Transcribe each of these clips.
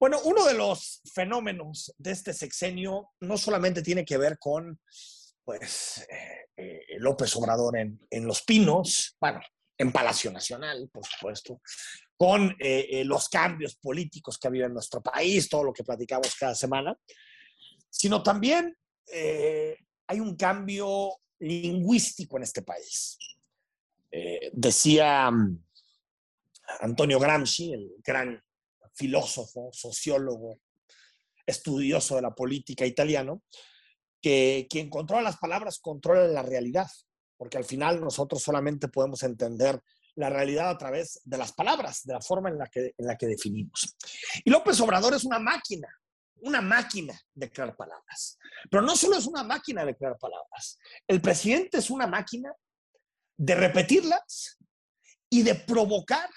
Bueno, uno de los fenómenos de este sexenio no solamente tiene que ver con pues, eh, eh, López Obrador en, en, Los Pinos, bueno, en Palacio Nacional, por supuesto, con eh, los cambios políticos que ha habido en nuestro país, todo lo que platicamos cada semana, sino también hay un cambio lingüístico en este país. decía mm, Antonio Gramsci, el gran filósofo, sociólogo, estudioso de la política italiano, que quien controla las palabras controla la realidad, porque al final nosotros solamente podemos entender la realidad a través de las palabras, de la forma en la que, en la que definimos. Y López Obrador es una máquina, una máquina de crear palabras. Pero no solo es una máquina de crear palabras, el presidente es una máquina de repetirlas y de provocar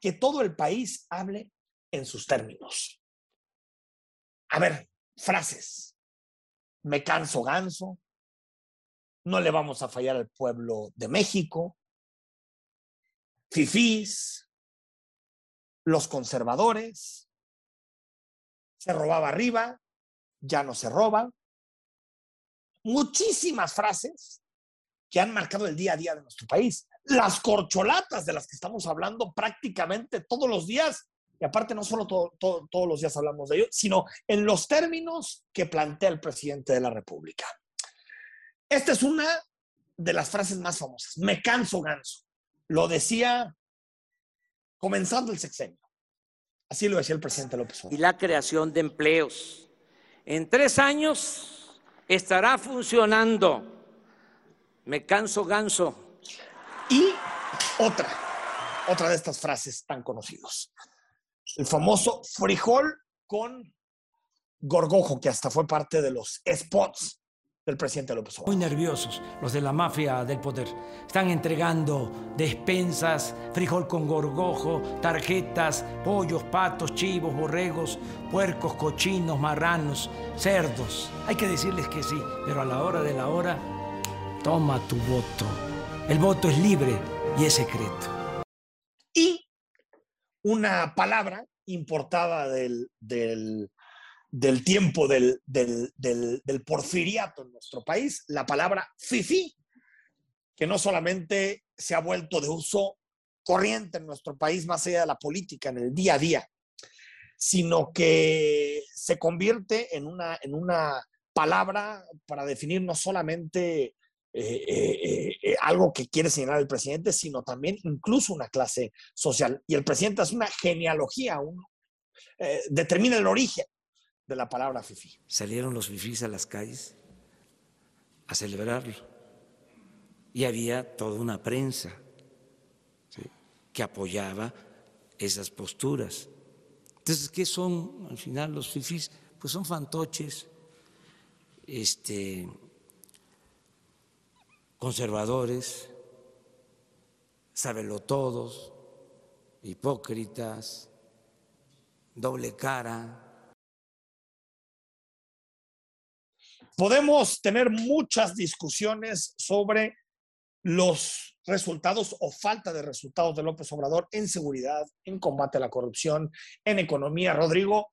que todo el país hable en sus términos. A ver, frases. Me canso ganso. No le vamos a fallar al pueblo de México. Fifís. Los conservadores. Se robaba arriba. Ya no se roba. Muchísimas frases que han marcado el día a día de nuestro país. Las corcholatas de las que estamos hablando prácticamente todos los días y aparte, no solo todos los días hablamos de ello, sino en los términos que plantea el presidente de la República. Esta es una de las frases más famosas. Me canso ganso. Lo decía comenzando el sexenio. Así lo decía el presidente López Obrador. Y la creación de empleos. En tres años estará funcionando. Me canso ganso. Y otra, otra de estas frases tan conocidos el famoso frijol con gorgojo, que hasta fue parte de los spots del presidente López Obrador. Muy nerviosos los de la mafia del poder. Están entregando despensas, frijol con gorgojo, tarjetas, pollos, patos, chivos, borregos, puercos, cochinos, marranos, cerdos. Hay que decirles que sí, pero a la hora de la hora, toma tu voto. El voto es libre y es secreto una palabra importada del, del, tiempo del, del, porfiriato en nuestro país, la palabra fifi, que no solamente se ha vuelto de uso corriente en nuestro país, más allá de la política, en el día a día, sino que se convierte en una, en una palabra para definir no solamente eh, eh, eh, algo que quiere señalar el presidente, sino también incluso una clase social. Y el presidente hace una genealogía, un, determina el origen de la palabra FIFI. Salieron los FIFIs a las calles a celebrarlo. Y había toda una prensa que apoyaba esas posturas. Entonces, ¿qué son al final los FIFIs? Pues son fantoches, este, conservadores, todos, hipócritas, doble cara. Podemos tener muchas discusiones sobre los resultados o falta de resultados de López Obrador en seguridad, en combate a la corrupción, en economía, Rodrigo,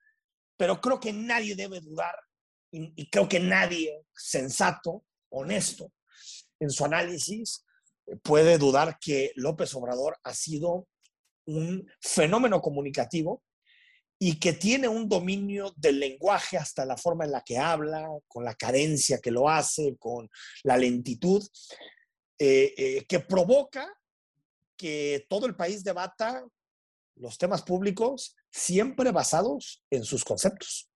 pero creo que nadie debe dudar y, creo que nadie sensato, honesto, en su análisis puede dudar que López Obrador ha sido un fenómeno comunicativo y que tiene un dominio del lenguaje hasta la forma en la que habla, con la cadencia que lo hace, con la lentitud, eh, eh, que provoca que todo el país debata los temas públicos siempre basados en sus conceptos.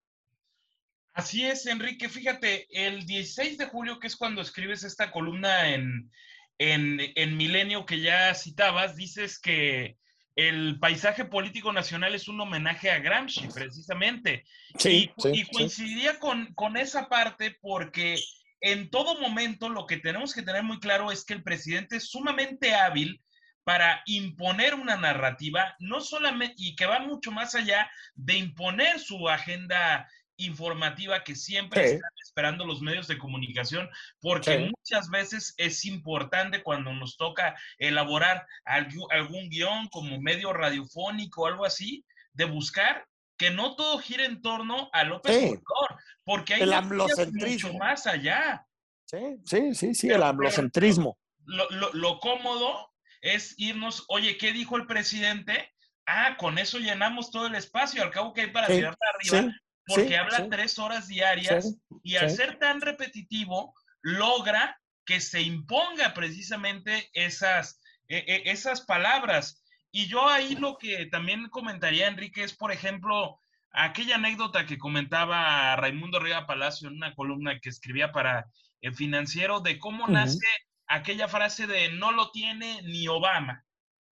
Así es, Enrique. Fíjate, el 16 de julio, que es cuando escribes esta columna en, en, Milenio que ya citabas, dices que el paisaje político nacional es un homenaje a Gramsci, precisamente. Sí, y, coincidiría con, con esa parte porque en todo momento lo que tenemos que tener muy claro es que el presidente es sumamente hábil para imponer una narrativa, no solamente, y que va mucho más allá de imponer su agenda informativa que siempre están esperando los medios de comunicación, porque muchas veces es importante cuando nos toca elaborar algún, guion como medio radiofónico o algo así, de buscar que no todo gira en torno a López Sí. Obrador, porque hay mucho más allá. Sí, sí, sí, sí, Pero- el amblocentrismo. Lo, lo- lo cómodo es irnos, oye, ¿qué dijo el presidente? Ah, con eso llenamos todo el espacio, al cabo que hay para Sí, tirar para arriba, Sí, porque sí, habla sí. tres horas diarias Sí, y al ser tan repetitivo, logra que se imponga precisamente esas, e- e- esas palabras. Y yo ahí lo que también comentaría, Enrique, es, por ejemplo, aquella anécdota que comentaba Raimundo Riga Palacio en una columna que escribía para el financiero de cómo Ujú. nace aquella frase de no lo tiene ni Obama.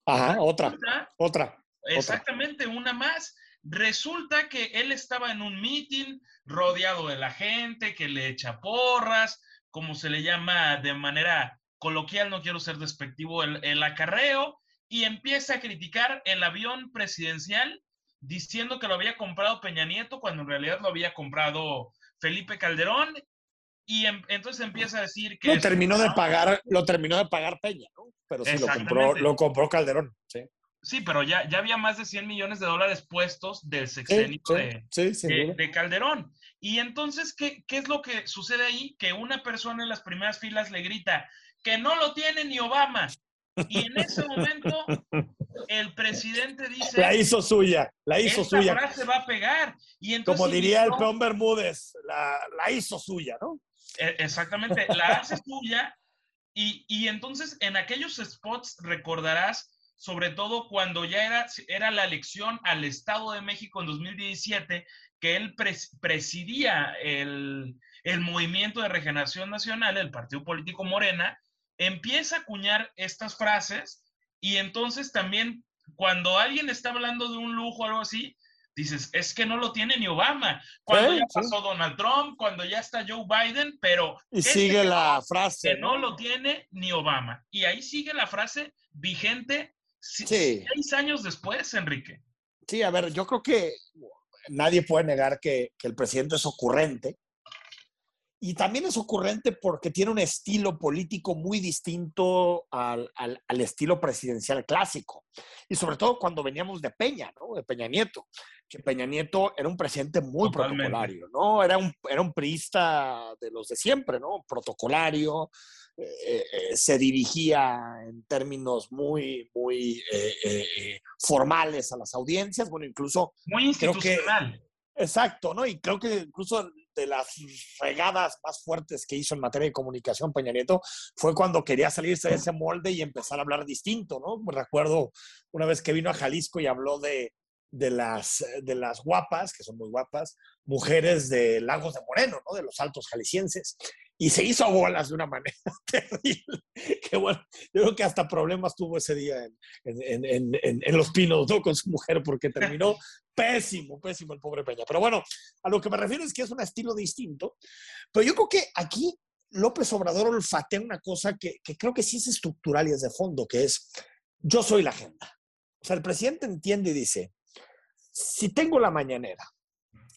Ajá, otra, Resulta- otra. Exactamente, una más. Resulta que él estaba en un meeting rodeado de la gente que le echa porras, como se le llama de manera coloquial, no quiero ser despectivo, el, el acarreo, y empieza a criticar el avión presidencial diciendo que lo había comprado Peña Nieto cuando en realidad lo había comprado Felipe Calderón. Y em- entonces empieza a decir que... Lo terminó de pagar, lo terminó de pagar Peña, ¿no? Pero sí lo compró, lo compró Calderón. Sí, Sí, pero ya, ya había más de 100 millones de dólares puestos del sexenio sí, de, sí, sin de, duda. de Calderón. Y entonces, ¿qué, ¿qué es lo que sucede ahí? Que una persona en las primeras filas le grita que no lo tiene ni Obama. Y en ese momento, el presidente dice, La hizo suya, la hizo esta suya. frase va a pegar. Y entonces Como diría el peón Bermúdez, la, la hizo suya, ¿no? E- Exactamente, la hace suya y, y entonces en aquellos spots recordarás, sobre todo cuando ya era, era la elección al Estado de México en 2017, que él pres- presidía el, el Movimiento de Regeneración Nacional, el partido político Morena, empieza a acuñar estas frases y entonces también cuando alguien está hablando de un lujo o algo así, dices, es que no lo tiene ni Obama. Cuando Sí, ya sí. pasó Donald Trump, cuando ya está Joe Biden, pero Y este sigue la frase. que no lo tiene ni Obama. Y ahí sigue la frase vigente Sí. seis años después, Enrique. Sí, a ver, yo creo que nadie puede negar que, que el presidente es ocurrente. Y también es ocurrente porque tiene un estilo político muy distinto al, al- al estilo presidencial clásico. Y sobre todo cuando veníamos de Peña, ¿no? De Peña Nieto. Que Peña Nieto era un presidente muy Totalmente. protocolario, ¿no? Era un, era un priista de los de siempre, ¿no? Protocolario. Eh, eh, se dirigía en términos muy, muy eh, formales a las audiencias. Bueno, incluso Muy Creo que- institucional. Exacto, ¿no? Y creo que incluso de las regadas más fuertes que hizo en materia de comunicación Peña Nieto fue cuando quería salirse de ese molde y empezar a hablar distinto, ¿no? Me recuerdo una vez que vino a Jalisco y habló de, de, las, de las guapas, que son muy guapas, mujeres de Lagos de Moreno, ¿no? De los altos jaliscienses. Y se hizo bolas de una manera terrible. Que bueno, yo creo que hasta problemas tuvo ese día en, en, en, en, Los Pinos, ¿no? Con su mujer, porque terminó pésimo, pésimo el pobre Peña. Pero bueno, a lo que me refiero es que es un estilo distinto. Pero yo creo que aquí López Obrador olfatea una cosa que, que creo que sí es estructural y es de fondo, que es yo soy la agenda. O sea, el presidente entiende y dice, si tengo la mañanera,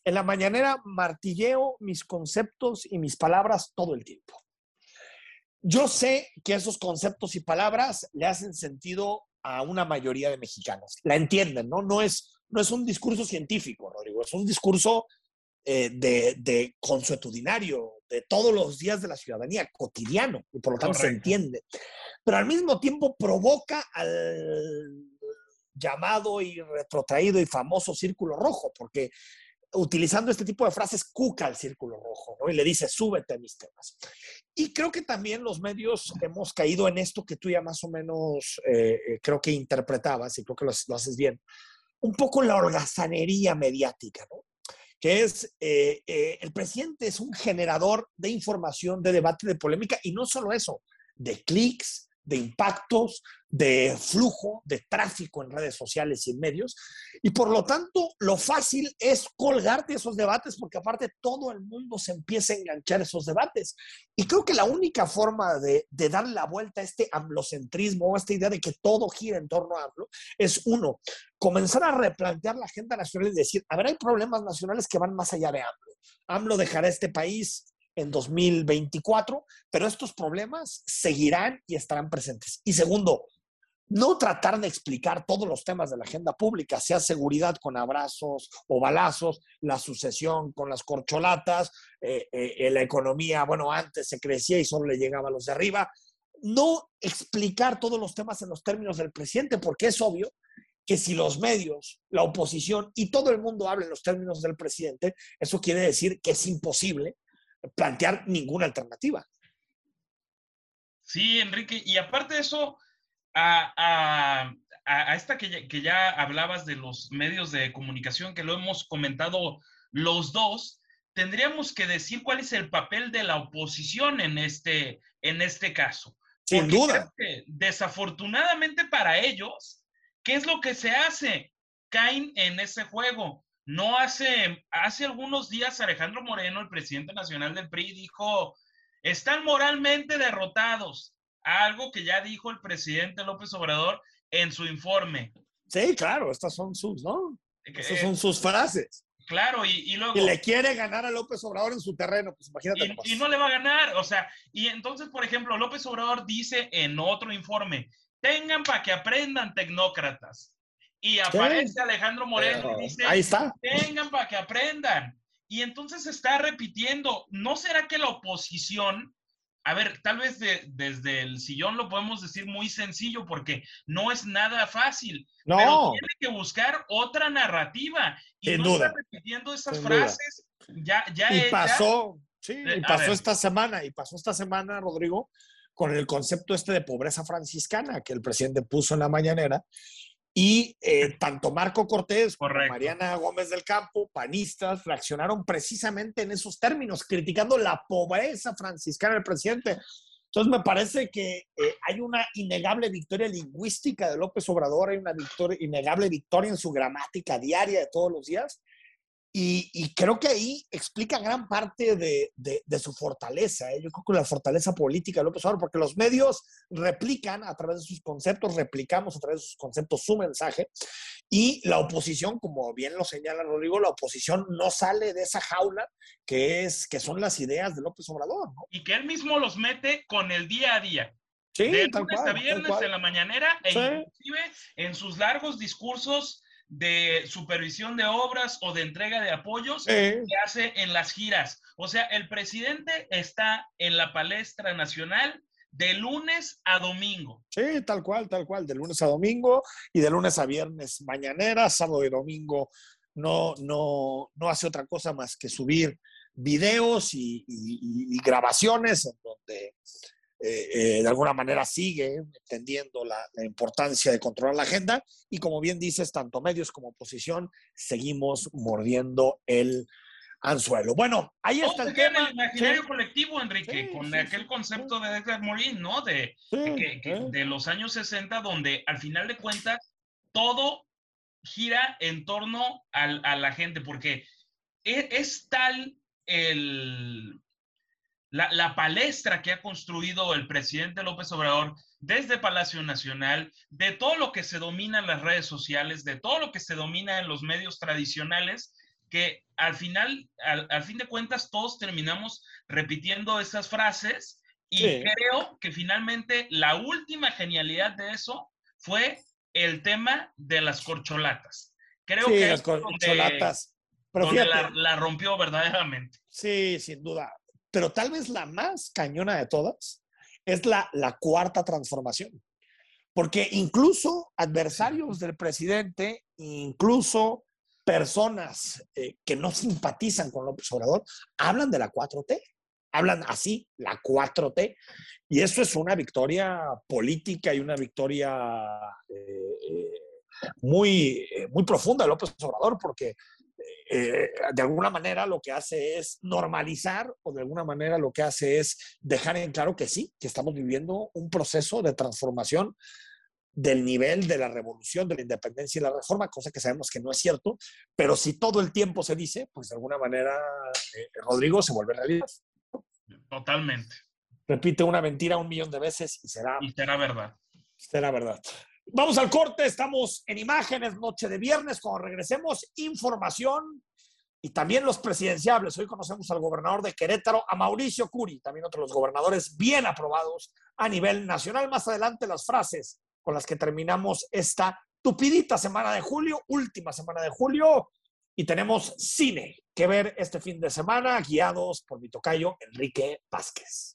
en la mañanera martilleo mis conceptos y mis palabras todo el tiempo. Yo sé que esos conceptos y palabras le hacen sentido a una mayoría de mexicanos. La entienden, ¿no? No es, no es un discurso científico, Rodrigo, es un discurso eh, de, de, consuetudinario, de todos los días de la ciudadanía, cotidiano, y por lo tanto Correcto. se entiende. Pero al mismo tiempo provoca al llamado y retrotraído y famoso círculo rojo, porque utilizando este tipo de frases, cuca al círculo rojo, ¿no? Y le dice, súbete a mis temas. Y creo que también los medios hemos caído en esto que tú ya más o menos eh, creo que interpretabas, y creo que lo, lo, haces bien, un poco la holgazanería mediática, ¿no? Que es, eh, eh, el presidente es un generador de información, de debate, de polémica, y no solo eso, de clics, de impactos, de flujo, de tráfico en redes sociales y en medios. Y por lo tanto, lo fácil es colgarte esos debates porque aparte todo el mundo se empieza a enganchar esos debates. Y creo que la única forma de, darle la vuelta a este amblocentrismo o esta idea de que todo gira en torno a AMLO es uno, comenzar a replantear la agenda nacional y decir, a ver, hay problemas nacionales que van más allá de AMLO. AMLO dejará este país en 2024, pero estos problemas seguirán y estarán presentes. Y segundo, no tratar de explicar todos los temas de la agenda pública, sea seguridad con abrazos o balazos, la sucesión con las corcholatas, eh, eh, la economía, bueno, antes se crecía y solo le llegaba a los de arriba. No explicar todos los temas en los términos del presidente, porque es obvio que si los medios, la oposición y todo el mundo habla en los términos del presidente, eso quiere decir que es imposible plantear ninguna alternativa. Sí, Enrique, y aparte de eso, a, esta que ya, hablabas de los medios de comunicación, que lo hemos comentado los dos, tendríamos que decir cuál es el papel de la oposición en este, en este caso. Sin duda. desafortunadamente para ellos, ¿qué es lo que se hace? Caen en ese juego. No hace, hace algunos días Alejandro Moreno, el presidente nacional del PRI, dijo, están moralmente derrotados algo que ya dijo el presidente López Obrador en su informe. Sí, claro, estas son sus, ¿no? Estas son sus frases. Claro, y, luego... Y le quiere ganar a López Obrador en su terreno, pues imagínate. Y, y, no le va a ganar, o sea, y entonces, por ejemplo, López Obrador dice en otro informe, tengan para que aprendan tecnócratas. Y aparece Alejandro Moreno y dice, ahí está. tengan para que aprendan. Y entonces se está repitiendo, ¿no será que la oposición a ver, tal vez desde el sillón lo podemos decir muy sencillo porque no es nada fácil. No. Pero tiene que buscar otra narrativa. Y Sin no duda. está repitiendo esas frases ya, ya Y pasó, sí, Eh, y pasó esta semana, y pasó esta semana, Rodrigo, con el concepto este de pobreza franciscana que el presidente puso en la mañanera. Y eh, tanto Marco Cortés como. Mariana Gómez del Campo, panistas, reaccionaron precisamente en esos términos, criticando la pobreza franciscana del presidente. Entonces me parece que eh, hay una innegable victoria lingüística de López Obrador, hay una victoria, innegable victoria en su gramática diaria de todos los días. Y, y creo que ahí explica gran parte de, de- de su fortaleza. ¿eh? Yo creo que la fortaleza política de López Obrador, porque los medios replican a través de sus conceptos, replicamos a través de sus conceptos su mensaje. Y la oposición, como bien lo señala Rodrigo, la oposición no sale de esa jaula que, es, que son las ideas de López Obrador. ¿no? Y que él mismo los mete con el día a día. Sí, de lunes cual, a viernes en la mañanera e Sí. inclusive en sus largos discursos de supervisión de obras o de entrega de apoyos Sí. que hace en las giras. O sea, el presidente está en la palestra nacional de lunes a domingo. Sí, tal cual, tal cual, de lunes a domingo y de lunes a viernes mañanera, sábado y domingo no, no, no hace otra cosa más que subir videos y, y- y- y grabaciones en donde eh, eh, de alguna manera sigue entendiendo la, la importancia de controlar la agenda y como bien dices, tanto medios como oposición seguimos mordiendo el anzuelo. Bueno, ahí está el tema. el imaginario Sí, colectivo, Enrique, Sí, con sí, aquel concepto de Edgar Morin, ¿no? De, sí, que- que- sí. de los años 60, donde al final de cuentas todo gira en torno al- a la gente, porque e- es, tal el, la, la palestra que ha construido el presidente López Obrador desde Palacio Nacional, de todo lo que se domina en las redes sociales, de todo lo que se domina en los medios tradicionales, que al final, al, al fin de cuentas, todos terminamos repitiendo esas frases y Sí. creo que finalmente la última genialidad de eso fue el tema de las corcholatas. Creo Sí, que las corcholatas. Pero donde fíjate, la, la rompió verdaderamente. Sí, sin duda. Pero tal vez la más cañona de todas es la, la cuarta transformación. Porque incluso adversarios del presidente, incluso personas eh, que no simpatizan con López Obrador, hablan de la 4T. Hablan así, la 4T. Y eso es una victoria política y una victoria eh, eh, muy, eh, muy profunda de López Obrador, porque eh, de alguna manera lo que hace es normalizar o de alguna manera lo que hace es dejar en claro que sí, que estamos viviendo un proceso de transformación del nivel de la revolución, de la independencia y la reforma, cosa que sabemos que no es cierto, pero si todo el tiempo se dice, pues de alguna manera, eh, Rodrigo, se vuelve realidad. Totalmente. Repite una mentira un millón de veces y será Y será verdad. Será verdad. Vamos al corte, estamos en imágenes, noche de viernes, cuando regresemos, información y también los presidenciables. Hoy conocemos al gobernador de Querétaro, a Mauricio Curi, también otro de los gobernadores bien aprobados a nivel nacional. Más adelante las frases con las que terminamos esta tupidita semana de julio, última semana de julio, y tenemos cine que ver este fin de semana, guiados por mi tocayo Enrique Vázquez.